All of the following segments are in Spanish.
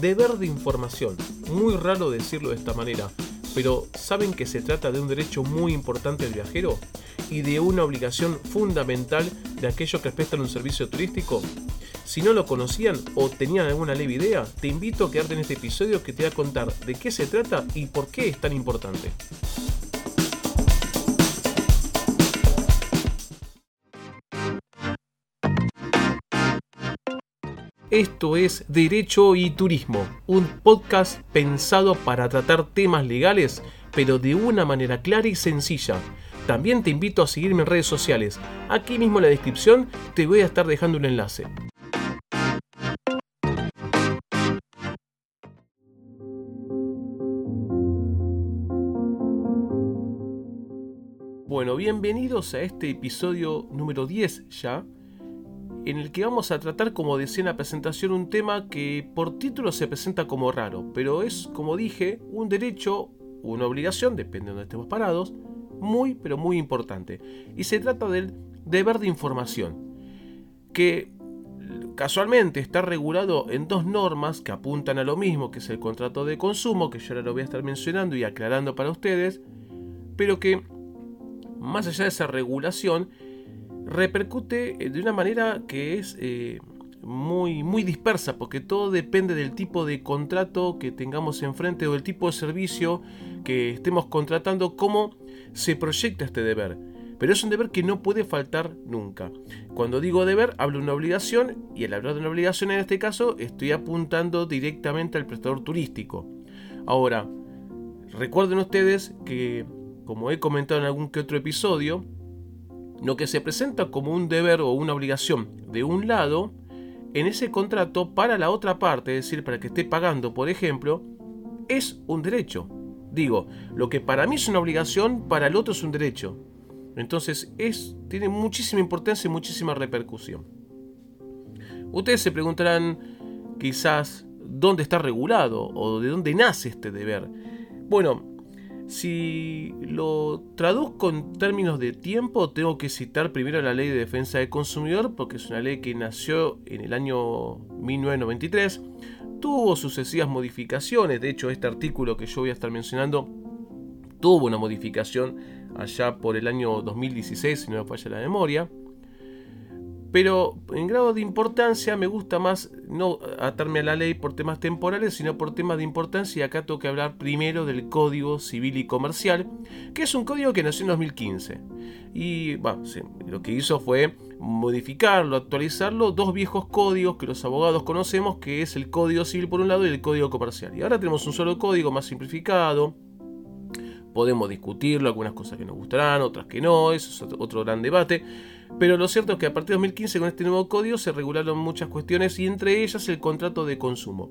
deber de información. Muy raro decirlo de esta manera, pero ¿saben que se trata de un derecho muy importante del viajero? Y de una obligación fundamental de aquellos que prestan un servicio turístico. Si no lo conocían o tenían alguna leve idea, te invito a quedarte en este episodio que te va a contar de qué se trata y por qué es tan importante. Esto es Derecho y Turismo, un podcast pensado para tratar temas legales, pero de una manera clara y sencilla. También te invito a seguirme en redes sociales. Aquí mismo en la descripción te voy a estar dejando un enlace. Bueno, bienvenidos a este episodio número 10 ya en el que vamos a tratar, como decía en la presentación, un tema que por título se presenta como raro, pero es, como dije, un derecho, una obligación, depende de donde estemos parados, muy, pero muy importante. Y se trata del deber de información, que casualmente está regulado en dos normas que apuntan a lo mismo, que es el contrato de consumo, que yo ahora lo voy a estar mencionando y aclarando para ustedes, pero que más allá de esa regulación, repercute eh, de una manera que es eh, muy, muy dispersa, porque todo depende del tipo de contrato que tengamos enfrente o del tipo de servicio que estemos contratando, cómo se proyecta este deber. Pero es un deber que no puede faltar nunca. Cuando digo deber, hablo de una obligación y al hablar de una obligación en este caso estoy apuntando directamente al prestador turístico. Ahora, recuerden ustedes que, como he comentado en algún que otro episodio, lo que se presenta como un deber o una obligación de un lado, en ese contrato para la otra parte, es decir, para que esté pagando, por ejemplo, es un derecho. Digo, lo que para mí es una obligación, para el otro es un derecho. Entonces, es, tiene muchísima importancia y muchísima repercusión. Ustedes se preguntarán, quizás, dónde está regulado o de dónde nace este deber. Bueno, si lo traduzco en términos de tiempo, tengo que citar primero la Ley de Defensa del Consumidor, porque es una ley que nació en el año 1993, tuvo sucesivas modificaciones, de hecho este artículo que yo voy a estar mencionando tuvo una modificación allá por el año 2016, si no me falla la memoria. Pero en grado de importancia me gusta más no atarme a la ley por temas temporales, sino por temas de importancia. Y acá tengo que hablar primero del Código Civil y Comercial, que es un código que nació en 2015. Y lo que hizo fue modificarlo, actualizarlo, dos viejos códigos que los abogados conocemos, que es el Código Civil por un lado y el Código Comercial. Y ahora tenemos un solo código más simplificado, podemos discutirlo, algunas cosas que nos gustarán, otras que no, eso es otro gran debate. Pero lo cierto es que a partir de 2015 con este nuevo código se regularon muchas cuestiones y entre ellas el contrato de consumo.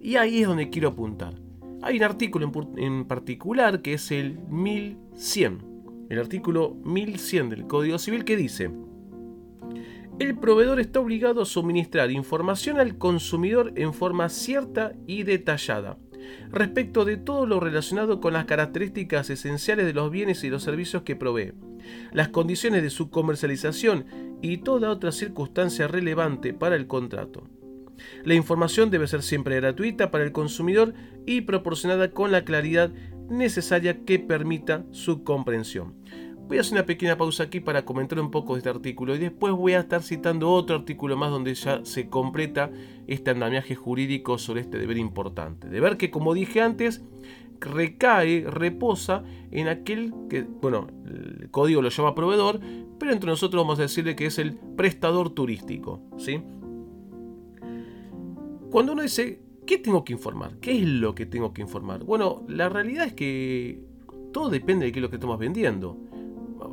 Y ahí es donde quiero apuntar. Hay un artículo en, particular que es el 1100, el artículo 1100 del Código Civil que dice, el proveedor está obligado a suministrar información al consumidor en forma cierta y detallada respecto de todo lo relacionado con las características esenciales de los bienes y los servicios que provee, las condiciones de su comercialización y toda otra circunstancia relevante para el contrato. La información debe ser siempre gratuita para el consumidor y proporcionada con la claridad necesaria que permita su comprensión. Voy a hacer una pequeña pausa aquí para comentar un poco de este artículo y después voy a estar citando otro artículo más donde ya se completa este andamiaje jurídico sobre este deber importante. Deber que, como dije antes, recae, reposa en aquel que, bueno, el código lo llama proveedor, pero entre nosotros vamos a decirle que es el prestador turístico. ¿sí? Cuando uno dice, ¿qué tengo que informar? ¿Qué es lo que tengo que informar? Bueno, la realidad es que todo depende de qué es lo que estamos vendiendo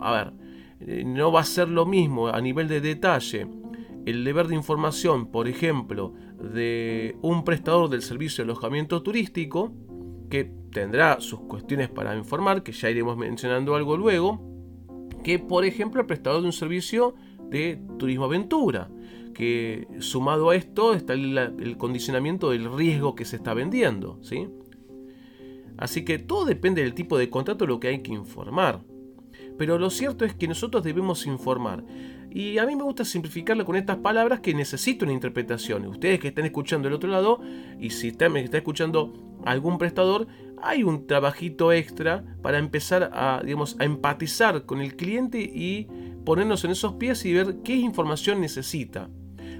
a ver, eh, no va a ser lo mismo a nivel de detalle el deber de información, por ejemplo, de un prestador del servicio de alojamiento turístico, que tendrá sus cuestiones para informar, que ya iremos mencionando algo luego, que por ejemplo el prestador de un servicio de turismo aventura, que sumado a esto está el, el condicionamiento del riesgo que se está vendiendo, ¿sí? Así que todo depende del tipo de contrato lo que hay que informar. Pero lo cierto es que nosotros debemos informar. Y a mí me gusta simplificarlo con estas palabras que necesito una interpretación. Ustedes que están escuchando del otro lado, y si me está escuchando algún prestador, hay un trabajito extra para empezar a, digamos, a empatizar con el cliente y ponernos en esos pies y ver qué información necesita.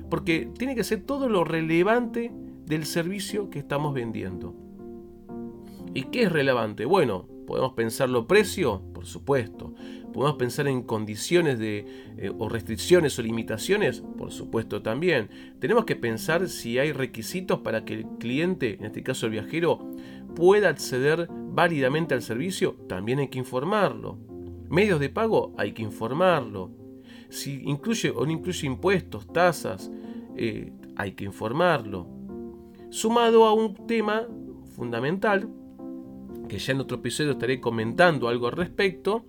Porque tiene que ser todo lo relevante del servicio que estamos vendiendo. ¿Y qué es relevante? Bueno, podemos pensarlo precio, por supuesto. Podemos pensar en condiciones de, eh, o restricciones o limitaciones, por supuesto también. Tenemos que pensar si hay requisitos para que el cliente, en este caso el viajero, pueda acceder válidamente al servicio, también hay que informarlo. Medios de pago, hay que informarlo. Si incluye o no incluye impuestos, tasas, eh, hay que informarlo. Sumado a un tema fundamental, que ya en otro episodio estaré comentando algo al respecto,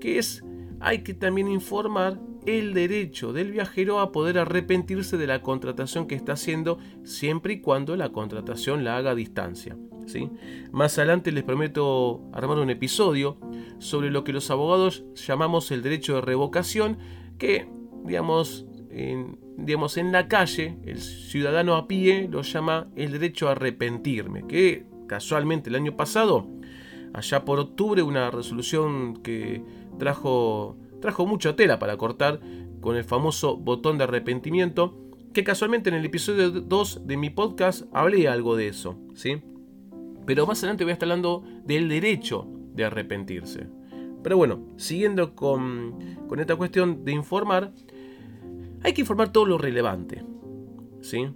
que es hay que también informar el derecho del viajero a poder arrepentirse de la contratación que está haciendo siempre y cuando la contratación la haga a distancia. ¿sí? Más adelante les prometo armar un episodio sobre lo que los abogados llamamos el derecho de revocación, que digamos en, digamos, en la calle el ciudadano a pie lo llama el derecho a arrepentirme, que casualmente el año pasado, allá por octubre, una resolución que trajo, trajo mucha tela para cortar con el famoso botón de arrepentimiento, que casualmente en el episodio 2 de mi podcast hablé algo de eso, ¿sí? Pero más adelante voy a estar hablando del derecho de arrepentirse. Pero bueno, siguiendo con, con esta cuestión de informar, hay que informar todo lo relevante, ¿sí?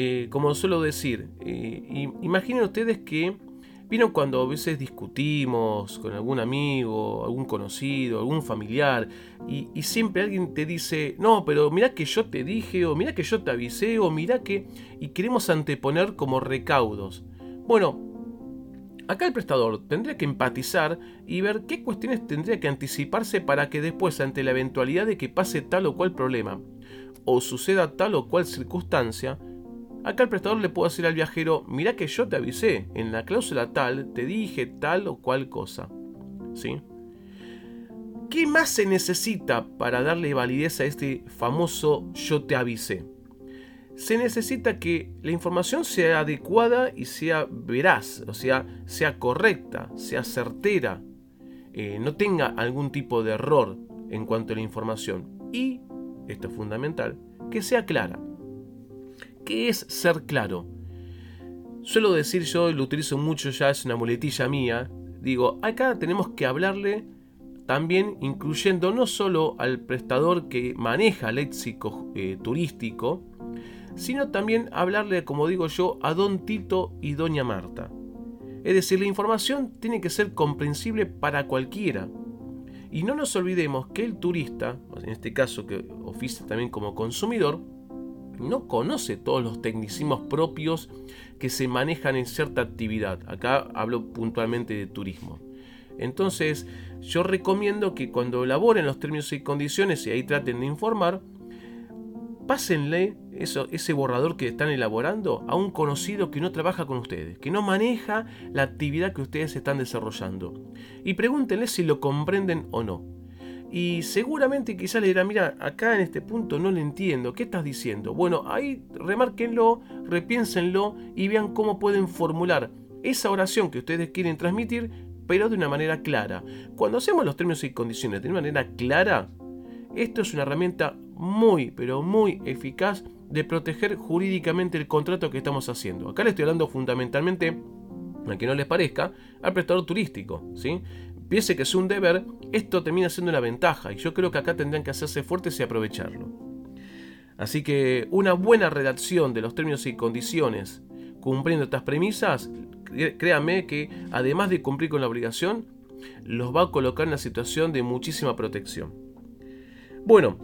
Eh, como suelo decir, eh, imaginen ustedes que Vieron cuando a veces discutimos con algún amigo, algún conocido, algún familiar, y, siempre alguien te dice, no, pero mira que yo te dije, o mira que yo te avisé, o mira que... y queremos anteponer como recaudos. Bueno, acá el prestador tendría que empatizar y ver qué cuestiones tendría que anticiparse para que después, ante la eventualidad de que pase tal o cual problema, o suceda tal o cual circunstancia, Acá el prestador le puede decir al viajero, mira que yo te avisé, en la cláusula tal te dije tal o cual cosa. ¿Sí? ¿Qué más se necesita para darle validez a este famoso yo te avisé? Se necesita que la información sea adecuada y sea veraz, o sea, sea correcta, sea certera, eh, no tenga algún tipo de error en cuanto a la información. Y, esto es fundamental, que sea clara. ¿Qué es ser claro? Suelo decir yo, lo utilizo mucho ya, es una muletilla mía, digo, acá tenemos que hablarle también incluyendo no solo al prestador que maneja léxico eh, turístico, sino también hablarle, como digo yo, a don Tito y doña Marta. Es decir, la información tiene que ser comprensible para cualquiera. Y no nos olvidemos que el turista, en este caso que oficia también como consumidor, no conoce todos los tecnicismos propios que se manejan en cierta actividad. Acá hablo puntualmente de turismo. Entonces, yo recomiendo que cuando elaboren los términos y condiciones y ahí traten de informar, pásenle ese borrador que están elaborando a un conocido que no trabaja con ustedes, que no maneja la actividad que ustedes están desarrollando. Y pregúntenle si lo comprenden o no. Y seguramente quizás le dirá, mira, acá en este punto no le entiendo, ¿qué estás diciendo? Bueno, ahí remárquenlo, repiénsenlo y vean cómo pueden formular esa oración que ustedes quieren transmitir, pero de una manera clara. Cuando hacemos los términos y condiciones de una manera clara, esto es una herramienta muy, pero muy eficaz de proteger jurídicamente el contrato que estamos haciendo. Acá le estoy hablando fundamentalmente, a que no les parezca, al prestador turístico, ¿sí? Piense que es un deber, esto termina siendo una ventaja y yo creo que acá tendrán que hacerse fuertes y aprovecharlo. Así que una buena redacción de los términos y condiciones cumpliendo estas premisas, créanme que además de cumplir con la obligación, los va a colocar en una situación de muchísima protección. Bueno,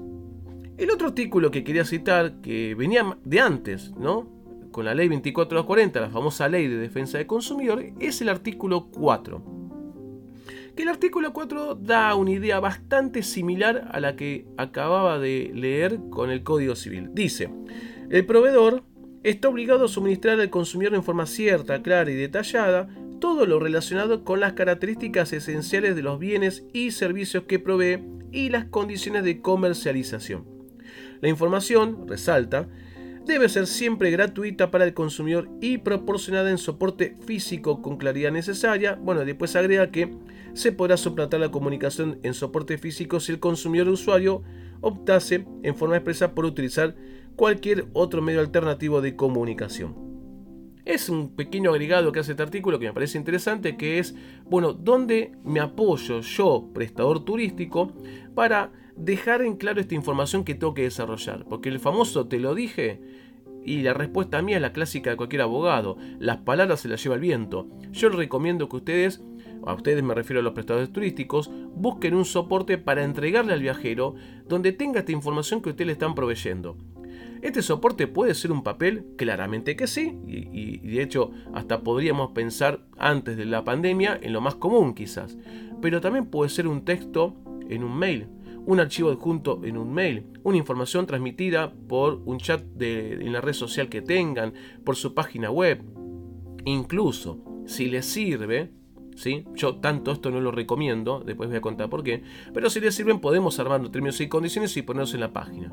el otro artículo que quería citar, que venía de antes, ¿no? Con la ley 2440, la famosa ley de defensa del consumidor, es el artículo 4 que el artículo 4 da una idea bastante similar a la que acababa de leer con el Código Civil. Dice, el proveedor está obligado a suministrar al consumidor en forma cierta, clara y detallada todo lo relacionado con las características esenciales de los bienes y servicios que provee y las condiciones de comercialización. La información, resalta, debe ser siempre gratuita para el consumidor y proporcionada en soporte físico con claridad necesaria. Bueno, después agrega que se podrá suplantar la comunicación en soporte físico si el consumidor usuario optase en forma expresa por utilizar cualquier otro medio alternativo de comunicación. Es un pequeño agregado que hace este artículo que me parece interesante, que es, bueno, ¿dónde me apoyo yo, prestador turístico, para dejar en claro esta información que tengo que desarrollar? Porque el famoso te lo dije, y la respuesta mía es la clásica de cualquier abogado, las palabras se las lleva el viento. Yo les recomiendo que ustedes, a ustedes me refiero a los prestadores turísticos, busquen un soporte para entregarle al viajero donde tenga esta información que ustedes le están proveyendo. ¿Este soporte puede ser un papel? Claramente que sí, y, de hecho hasta podríamos pensar antes de la pandemia en lo más común quizás, pero también puede ser un texto en un mail, un archivo adjunto en un mail, una información transmitida por un chat de, en la red social que tengan, por su página web. Incluso, si les sirve, ¿sí? yo tanto esto no lo recomiendo, después voy a contar por qué, pero si les sirven podemos armar los términos y condiciones y ponerlos en la página.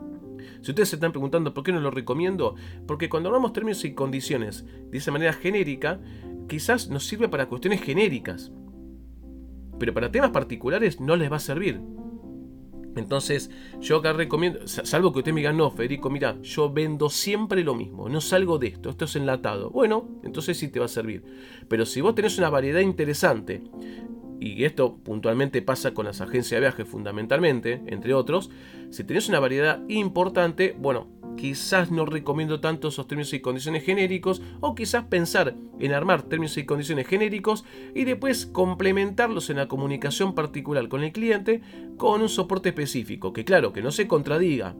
Si ustedes se están preguntando por qué no lo recomiendo, porque cuando hablamos términos y condiciones de esa manera genérica, quizás nos sirve para cuestiones genéricas. Pero para temas particulares no les va a servir. Entonces, yo acá recomiendo, salvo que usted me diga, no, Federico, mira, yo vendo siempre lo mismo, no salgo de esto, esto es enlatado. Bueno, entonces sí te va a servir. Pero si vos tenés una variedad interesante y esto puntualmente pasa con las agencias de viajes fundamentalmente, entre otros, si tenés una variedad importante, bueno, quizás no recomiendo tanto esos términos y condiciones genéricos, o quizás pensar en armar términos y condiciones genéricos y después complementarlos en la comunicación particular con el cliente con un soporte específico, que claro, que no se contradiga,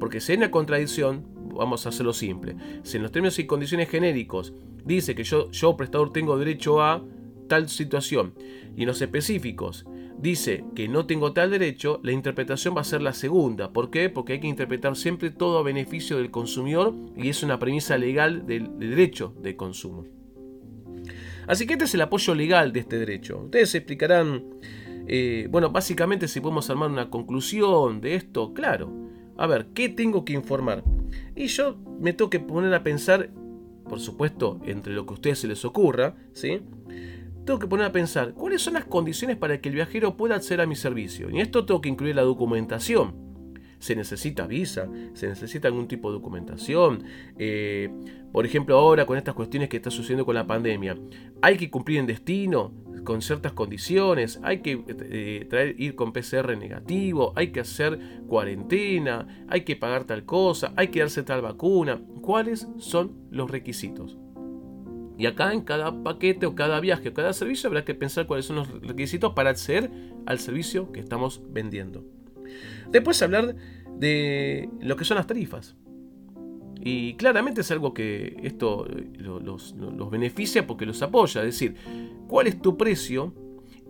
porque si hay una contradicción, vamos a hacerlo simple, si en los términos y condiciones genéricos dice que yo, yo prestador tengo derecho a tal situación y en los específicos dice que no tengo tal derecho, la interpretación va a ser la segunda. ¿Por qué? Porque hay que interpretar siempre todo a beneficio del consumidor y es una premisa legal del, derecho de consumo. Así que este es el apoyo legal de este derecho. Ustedes explicarán, eh, bueno, básicamente si podemos armar una conclusión de esto, claro. A ver, ¿qué tengo que informar? Y yo me tengo que poner a pensar, por supuesto, entre lo que a ustedes se les ocurra, ¿sí? Tengo que poner a pensar cuáles son las condiciones para que el viajero pueda acceder a mi servicio. Y esto tengo que incluir la documentación. Se necesita visa, se necesita algún tipo de documentación. Eh, por ejemplo, ahora con estas cuestiones que está sucediendo con la pandemia, hay que cumplir en destino con ciertas condiciones, hay que eh, ir con PCR negativo, hay que hacer cuarentena, hay que pagar tal cosa, hay que darse tal vacuna. ¿Cuáles son los requisitos? Y acá en cada paquete o cada viaje o cada servicio habrá que pensar cuáles son los requisitos para acceder al servicio que estamos vendiendo. Después hablar de lo que son las tarifas. Y claramente es algo que esto los, beneficia porque los apoya. Es decir, cuál es tu precio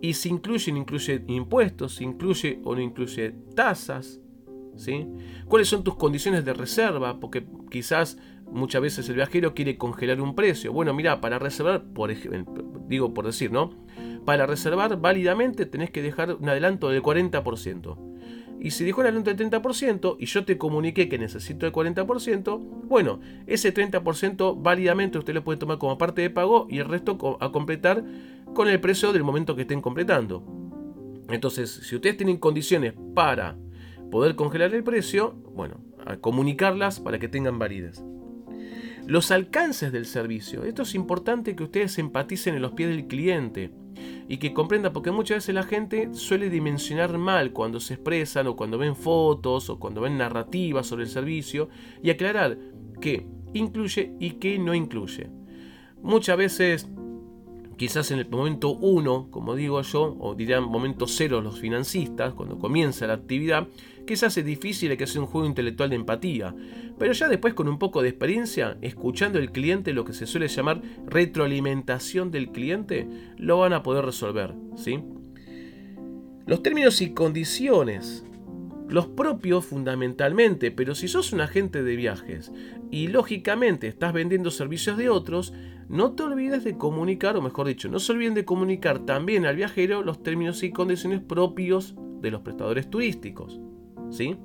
y si incluye o no incluye impuestos, si incluye o no incluye tasas. ¿sí? ¿Cuáles son tus condiciones de reserva? Porque quizás muchas veces el viajero quiere congelar un precio. Bueno, mira, para reservar, por ejemplo, digo por decir, ¿no? Para reservar válidamente tenés que dejar un adelanto del 40%. Y si dejó un adelanto del 30% y yo te comuniqué que necesito el 40%, bueno, ese 30% válidamente usted lo puede tomar como parte de pago y el resto a completar con el precio del momento que estén completando. Entonces, si ustedes tienen condiciones para poder congelar el precio, bueno, a comunicarlas para que tengan validez. Los alcances del servicio. Esto es importante que ustedes empaticen en los pies del cliente y que comprendan, porque muchas veces la gente suele dimensionar mal cuando se expresan o cuando ven fotos o cuando ven narrativas sobre el servicio y aclarar qué incluye y qué no incluye. Muchas veces quizás en el momento 1, como digo yo, o dirán momento 0 los financistas, cuando comienza la actividad, quizás es difícil que hacer un juego intelectual de empatía, pero ya después con un poco de experiencia, escuchando al cliente lo que se suele llamar retroalimentación del cliente, lo van a poder resolver, ¿sí? Los términos y condiciones los propios fundamentalmente, pero si sos un agente de viajes y lógicamente estás vendiendo servicios de otros, no te olvides de comunicar, o mejor dicho, no se olviden de comunicar también al viajero los términos y condiciones propios de los prestadores turísticos. ¿Sí?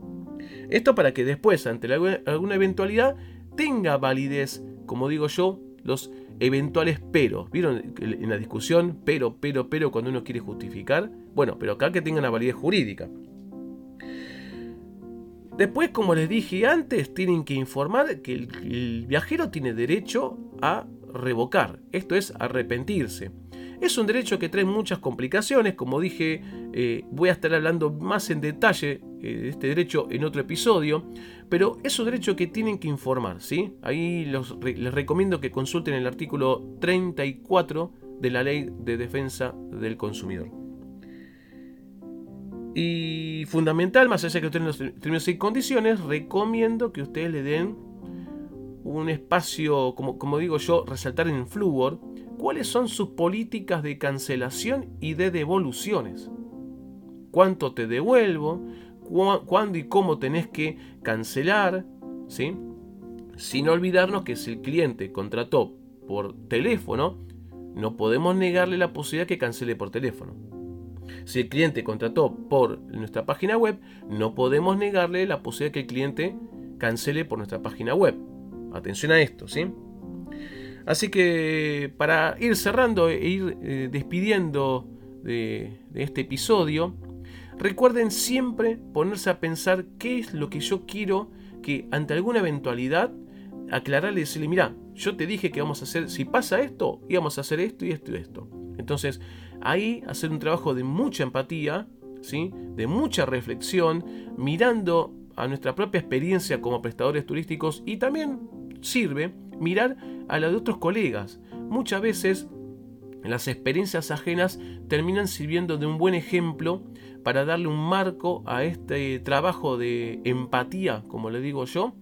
Esto para que después, ante alguna eventualidad, tenga validez, como digo yo, los eventuales peros. ¿Vieron en la discusión? Pero, pero, pero, cuando uno quiere justificar. Bueno, pero acá que tenga una validez jurídica. Después, como les dije antes, tienen que informar que el, viajero tiene derecho a revocar, esto es arrepentirse. Es un derecho que trae muchas complicaciones, como dije, eh, voy a estar hablando más en detalle eh, de este derecho en otro episodio, pero es un derecho que tienen que informar, ¿sí? Ahí les recomiendo que consulten el artículo 34 de la Ley de Defensa del Consumidor. Y fundamental, más allá de que ustedes no términos y condiciones, recomiendo que ustedes le den un espacio, como, como digo yo, resaltar en Fluor, cuáles son sus políticas de cancelación y de devoluciones. ¿Cuánto te devuelvo? ¿Cuándo y cómo tenés que cancelar? ¿Sí? Sin olvidarnos que si el cliente contrató por teléfono, no podemos negarle la posibilidad que cancele por teléfono. Si el cliente contrató por nuestra página web, no podemos negarle la posibilidad que el cliente cancele por nuestra página web. Atención a esto, ¿sí? Así que para ir cerrando e ir eh, despidiendo de, este episodio, recuerden siempre ponerse a pensar qué es lo que yo quiero que ante alguna eventualidad aclararle y decirle, mira, yo te dije que vamos a hacer, si pasa esto, íbamos a hacer esto y esto y esto. Entonces, ahí hacer un trabajo de mucha empatía, ¿sí? de mucha reflexión, mirando a nuestra propia experiencia como prestadores turísticos y también sirve mirar a la de otros colegas. Muchas veces las experiencias ajenas terminan sirviendo de un buen ejemplo para darle un marco a este trabajo de empatía, como le digo yo,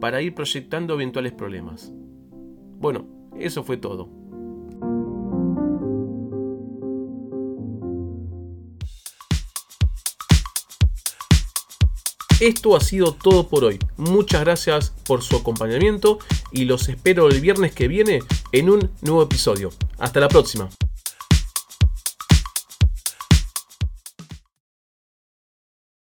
para ir proyectando eventuales problemas. Bueno, eso fue todo. Esto ha sido todo por hoy. Muchas gracias por su acompañamiento y los espero el viernes que viene en un nuevo episodio. Hasta la próxima.